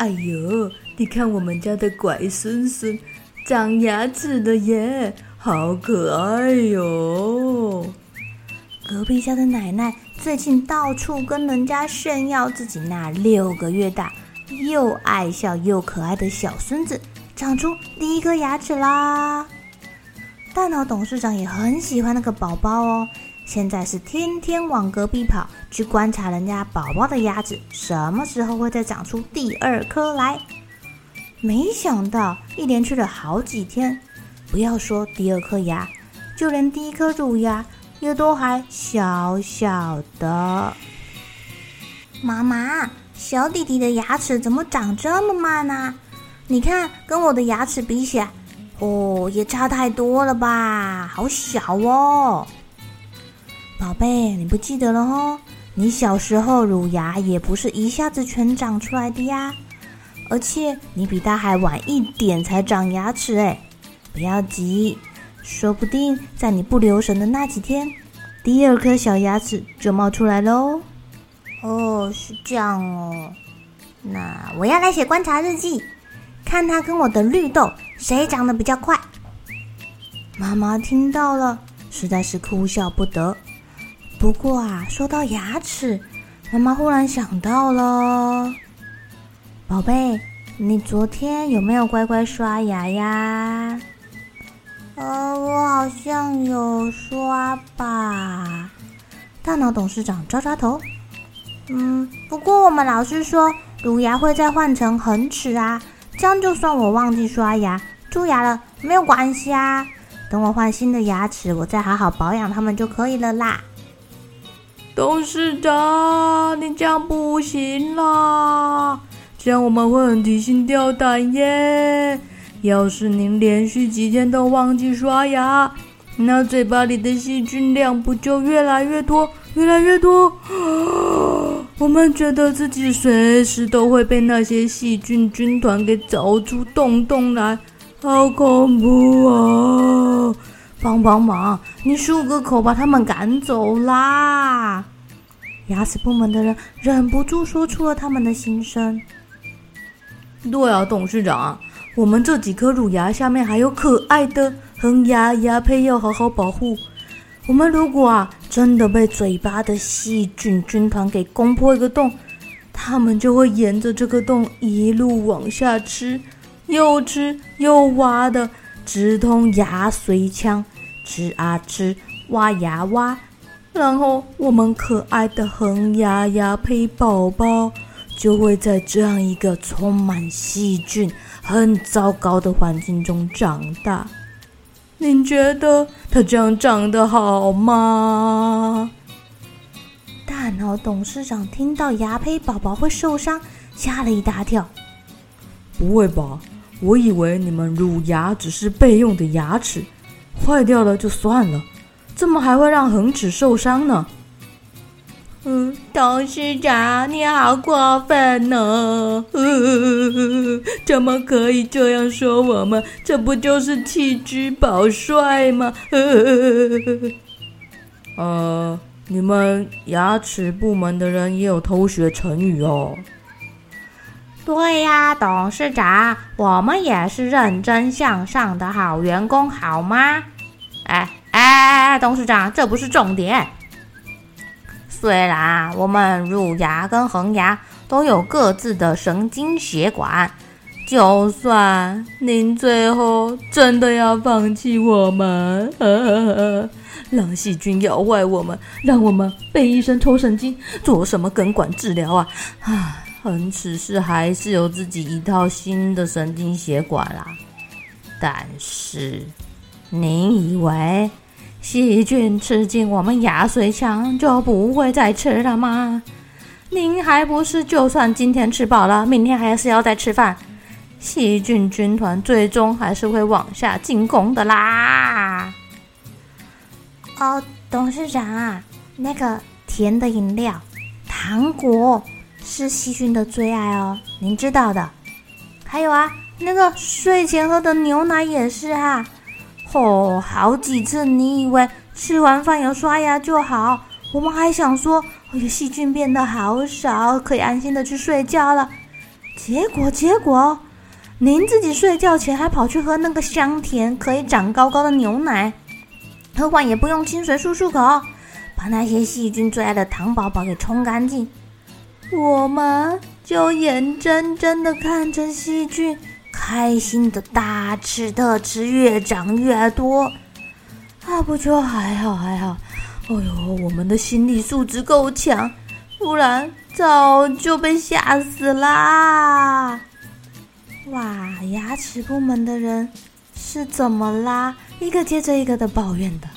哎呦，你看我们家的乖孙孙长牙齿了耶，好可爱哟！隔壁家的奶奶最近到处跟人家炫耀自己那六个月大又爱笑又可爱的小孙子长出第一颗牙齿啦。大脑董事长也很喜欢那个宝宝哦。现在是天天往隔壁跑去观察人家宝宝的牙齿，什么时候会再长出第二颗来？没想到一连去了好几天，不要说第二颗牙，就连第一颗乳牙也都还小小的。妈妈，小弟弟的牙齿怎么长这么慢呢？你看，跟我的牙齿比起来，哦，也差太多了吧？好小哦。宝贝，你不记得了哦？你小时候乳牙也不是一下子全长出来的呀，而且你比他还晚一点才长牙齿哎。不要急，说不定在你不留神的那几天，第二颗小牙齿就冒出来喽。哦，是这样哦。那我要来写观察日记，看他跟我的绿豆谁长得比较快。妈妈听到了，实在是哭笑不得。不过啊，说到牙齿，妈妈忽然想到了，宝贝，你昨天有没有乖乖刷牙呀？呃，我好像有刷吧。大脑董事长抓抓头，嗯，不过我们老师说，乳牙会再换成恒齿啊，这样就算我忘记刷牙蛀牙了，没有关系啊。等我换新的牙齿，我再好好保养它们就可以了啦。董事长，你这样不行啦！这样我们会很提心吊胆耶。要是您连续几天都忘记刷牙，那嘴巴里的细菌量不就越来越多，越来越多？我们觉得自己随时都会被那些细菌军团给凿出洞洞来，好恐怖啊！帮帮忙，你漱个口，把他们赶走啦！牙齿部门的人忍不住说出了他们的心声。对啊，董事长，我们这几颗乳牙下面还有可爱的恒牙牙胚要好好保护。我们如果啊真的被嘴巴的细菌军团给攻破一个洞，他们就会沿着这个洞一路往下吃，又吃又挖的。直通牙髓腔，吃啊吃，挖呀挖，然后我们可爱的恒牙牙胚宝宝就会在这样一个充满细菌、很糟糕的环境中长大。您觉得他这样长得好吗？大脑董事长听到牙胚宝宝会受伤，吓了一大跳。不会吧？我以为你们乳牙只是备用的牙齿，坏掉了就算了，怎么还会让恒齿受伤呢？嗯，董事长，你好过分呢！呃，怎么可以这样说我们？这不就是弃车保帅吗？呃，呃，你们牙齿部门的人也有偷学成语哦。对呀，董事长，我们也是认真向上的好员工，好吗？哎哎哎，董事长，这不是重点。虽然我们乳牙跟恒牙都有各自的神经血管，就算您最后真的要放弃我们，呵呵呵，让细菌咬坏我们，让我们被医生抽神经，做什么根管治疗啊？啊，恒齿是还是有自己一套新的神经血管啦。但是，您以为细菌吃进我们牙髓腔就不会再吃了吗？您还不是就算今天吃饱了，明天还是要再吃饭？细菌军团最终还是会往下进攻的啦！哦，董事长啊，那个甜的饮料、糖果是细菌的最爱哦，您知道的。还有啊，那个睡前喝的牛奶也是啊。哦，好几次你以为吃完饭有刷牙就好，我们还想说。哎呀细菌变得好少，可以安心的去睡觉了。结果，结果，您自己睡觉前还跑去喝那个香甜、可以长高高的牛奶，喝完也不用清水漱漱口，把那些细菌最爱的糖宝宝给冲干净。我们就眼睁睁的看着细菌开心的大吃特吃，越长越多。啊，不就还好，还好。哎呦，我们的心理素质够强，不然早就被吓死啦！哇，牙齿部门的人是怎么啦？一个接着一个的抱怨的。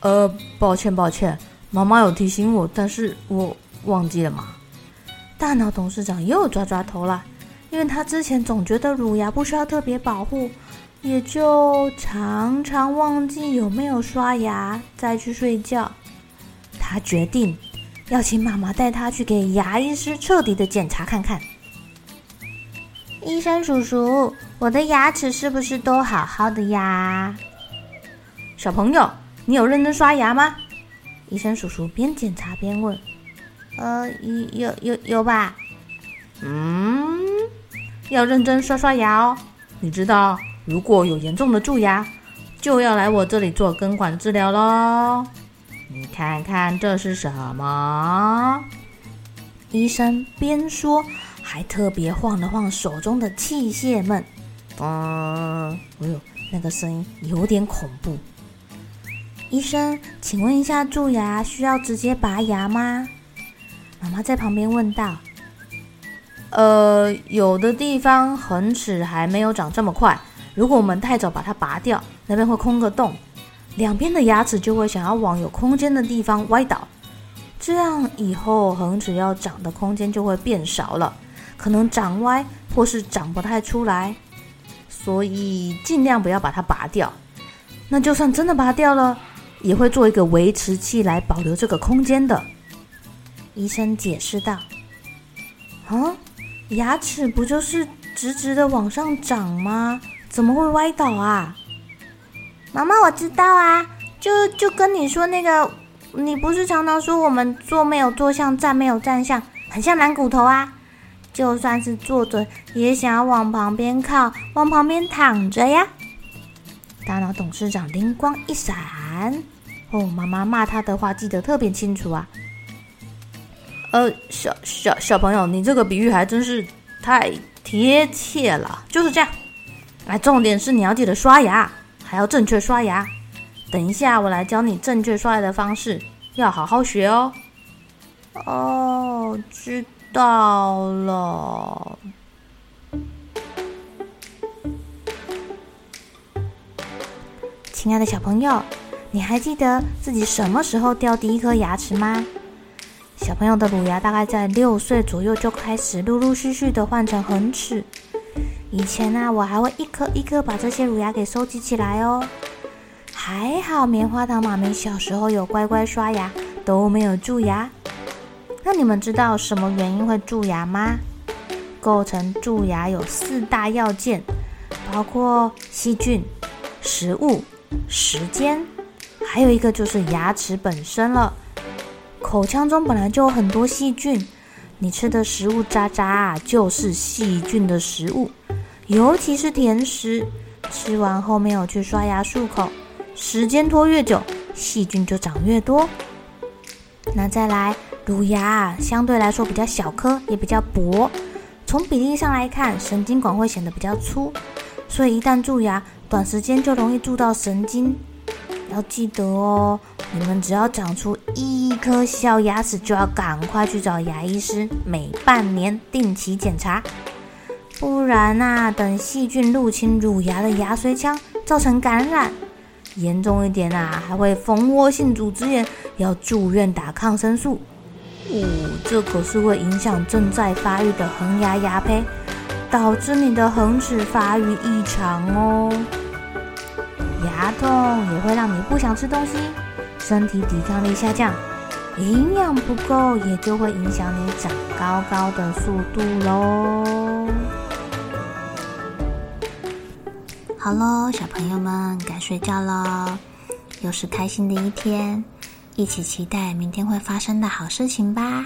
呃，抱歉抱歉，妈妈有提醒我，但是我忘记了吗。大脑董事长又抓抓头了，因为他之前总觉得乳牙不需要特别保护。也就常常忘记有没有刷牙再去睡觉。他决定要请妈妈带他去给牙医师彻底的检查看看。医生叔叔，我的牙齿是不是都好好的呀？小朋友，你有认真刷牙吗？医生叔叔边检查边问。呃，有有有吧？嗯，要认真刷刷牙哦。你知道。如果有严重的蛀牙，就要来我这里做根管治疗喽。你看看这是什么？医生边说，还特别晃了晃手中的器械们。嗯，哎呦，那个声音有点恐怖。医生，请问一下，蛀牙需要直接拔牙吗？妈妈在旁边问道。呃，有的地方恒齿还没有长这么快。如果我们太早把它拔掉，那边会空个洞，两边的牙齿就会想要往有空间的地方歪倒，这样以后恒齿要长的空间就会变少了，可能长歪或是长不太出来，所以尽量不要把它拔掉。那就算真的拔掉了，也会做一个维持器来保留这个空间的。医生解释道：“啊，牙齿不就是直直的往上长吗？”怎么会歪倒啊？妈妈，我知道啊，就就跟你说那个，你不是常常说我们坐没有坐相，站没有站相，很像懒骨头啊？就算是坐着，也想要往旁边靠，往旁边躺着呀。大脑董事长灵光一闪，哦，妈妈骂他的话记得特别清楚啊。呃，小小小朋友，你这个比喻还真是太贴切了，就是这样。来，重点是你要记得刷牙，还要正确刷牙。等一下，我来教你正确刷牙的方式，要好好学哦。哦，知道了。亲爱的小朋友，你还记得自己什么时候掉第一颗牙齿吗？小朋友的乳牙大概在六岁左右就开始陆陆续续的换成恒齿。以前呢、我还会一颗一颗把这些乳牙给收集起来哦。还好棉花糖妈咪小时候有乖乖刷牙，都没有蛀牙。那你们知道什么原因会蛀牙吗？构成蛀牙有四大要件，包括细菌、食物、时间，还有一个就是牙齿本身了。口腔中本来就有很多细菌，你吃的食物渣渣啊，就是细菌的食物。尤其是甜食，吃完后没有去刷牙漱口，时间拖越久，细菌就长越多。那再来，乳牙相对来说比较小颗，也比较薄，从比例上来看，神经管会显得比较粗，所以一旦蛀牙，短时间就容易蛀到神经。要记得哦，你们只要长出一一颗小牙齿，就要赶快去找牙医师，每半年定期检查，不然啊，等细菌入侵乳牙的牙髓腔，造成感染，严重一点啊，还会蜂窝性组织炎，要住院打抗生素。哦，这可是会影响正在发育的恒牙牙胚，导致你的恒齿发育异常哦。牙痛也会让你不想吃东西，身体抵抗力下降，营养不够也就会影响你长高高的速度喽。好喽，小朋友们该睡觉喽，又是开心的一天。一起期待明天会发生的好事情吧。